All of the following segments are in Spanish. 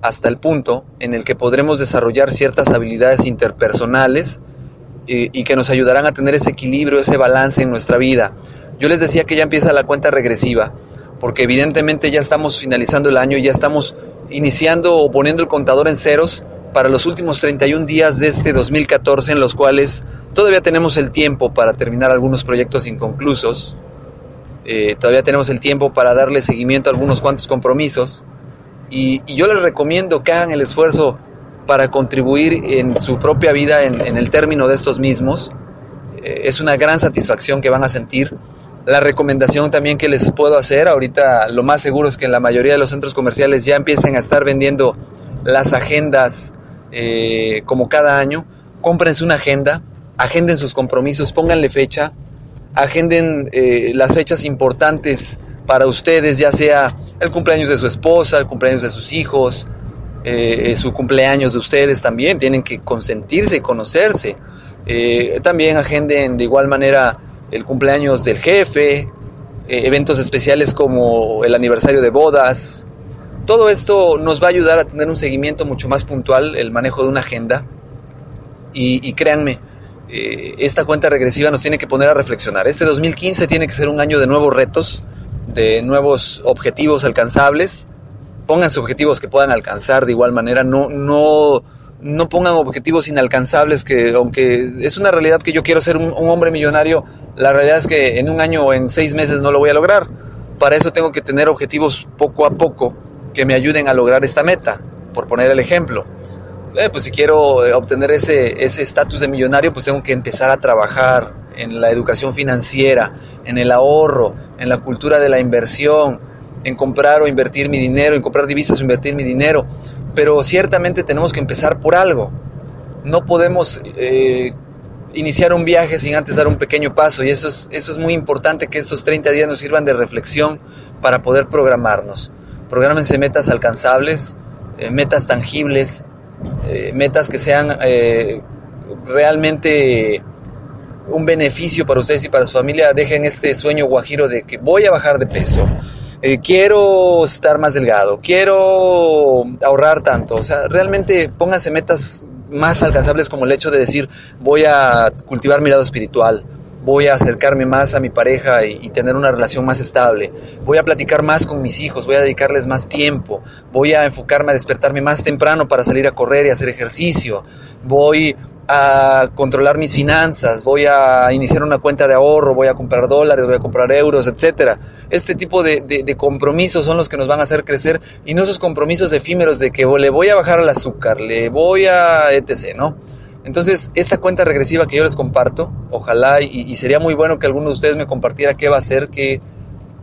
hasta el punto en el que podremos desarrollar ciertas habilidades interpersonales eh, y que nos ayudarán a tener ese equilibrio, ese balance en nuestra vida. Yo les decía que ya empieza la cuenta regresiva, porque evidentemente ya estamos finalizando el año, ya estamos iniciando o poniendo el contador en ceros para los últimos 31 días de este 2014 en los cuales todavía tenemos el tiempo para terminar algunos proyectos inconclusos, eh, todavía tenemos el tiempo para darle seguimiento a algunos cuantos compromisos y, yo les recomiendo que hagan el esfuerzo para contribuir en su propia vida en, el término de estos mismos. Eh, es una gran satisfacción que van a sentir. La recomendación también que les puedo hacer, ahorita lo más seguro es que en la mayoría de los centros comerciales ya empiecen a estar vendiendo las agendas eh, como cada año. Cómprense una agenda, agenden sus compromisos, pónganle fecha, agenden eh, las fechas importantes para ustedes, ya sea el cumpleaños de su esposa, el cumpleaños de sus hijos, eh, su cumpleaños de ustedes también, tienen que consentirse y conocerse. Eh, también agenden de igual manera el cumpleaños del jefe, eh, eventos especiales como el aniversario de bodas. Todo esto nos va a ayudar a tener un seguimiento mucho más puntual, el manejo de una agenda. Y, y créanme, esta cuenta regresiva nos tiene que poner a reflexionar. Este 2015 tiene que ser un año de nuevos retos, de nuevos objetivos alcanzables. Pónganse objetivos que puedan alcanzar de igual manera. No, no, no pongan objetivos inalcanzables que, aunque es una realidad que yo quiero ser un, hombre millonario, la realidad es que en un año o en seis meses no lo voy a lograr. Para eso tengo que tener objetivos poco a poco que me ayuden a lograr esta meta, por poner el ejemplo. Eh, pues si quiero obtener ese estatus de millonario, pues tengo que empezar a trabajar en la educación financiera, en el ahorro, en la cultura de la inversión, en comprar o invertir mi dinero, en comprar divisas o invertir mi dinero. Pero ciertamente tenemos que empezar por algo. No podemos eh, iniciar un viaje sin antes dar un pequeño paso y eso es, eso es muy importante que estos 30 días nos sirvan de reflexión para poder programarnos. Prográmense metas alcanzables, eh, metas tangibles, eh, metas que sean realmente un beneficio para ustedes y para su familia, dejen este sueño guajiro de que voy a bajar de peso, eh, quiero estar más delgado, quiero ahorrar tanto. O sea, realmente pónganse metas más alcanzables como el hecho de decir voy a cultivar mi lado espiritual, voy a acercarme más a mi pareja y, tener una relación más estable, voy a platicar más con mis hijos, voy a dedicarles más tiempo, voy a enfocarme a despertarme más temprano para salir a correr y hacer ejercicio, voy a controlar mis finanzas, voy a iniciar una cuenta de ahorro, voy a comprar dólares, voy a comprar euros, etcétera. Este tipo de, compromisos son los que nos van a hacer crecer y no esos compromisos efímeros de que le voy a bajar el azúcar, le voy a etc., ¿no? Entonces, esta cuenta regresiva que yo les comparto, ojalá y, sería muy bueno que alguno de ustedes me compartiera qué va a hacer, qué,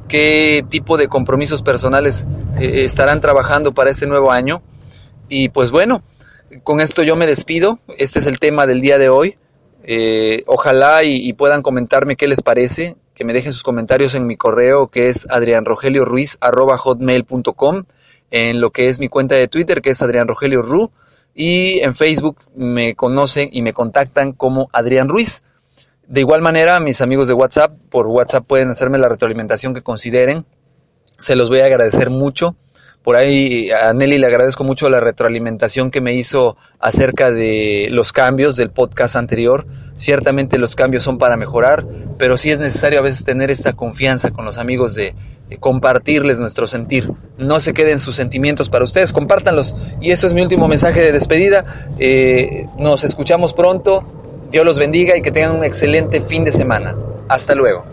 qué tipo de compromisos personales eh, estarán trabajando para este nuevo año. Y pues bueno, con esto yo me despido. Este es el tema del día de hoy. Eh, ojalá y, puedan comentarme qué les parece, que me dejen sus comentarios en mi correo que es adrianrogelioruiz.com, en lo que es mi cuenta de Twitter que es adrianrogelioru y en Facebook me conocen y me contactan como Adrián Ruiz. De igual manera, mis amigos de WhatsApp, por WhatsApp pueden hacerme la retroalimentación que consideren. Se los voy a agradecer mucho. Por ahí a Nelly le agradezco mucho la retroalimentación que me hizo acerca de los cambios del podcast anterior. Ciertamente los cambios son para mejorar, pero sí es necesario a veces tener esta confianza con los amigos de, compartirles nuestro sentir. No se queden sus sentimientos para ustedes, compártanlos. Y eso es mi último mensaje de despedida. Eh, nos escuchamos pronto. Dios los bendiga y que tengan un excelente fin de semana. Hasta luego.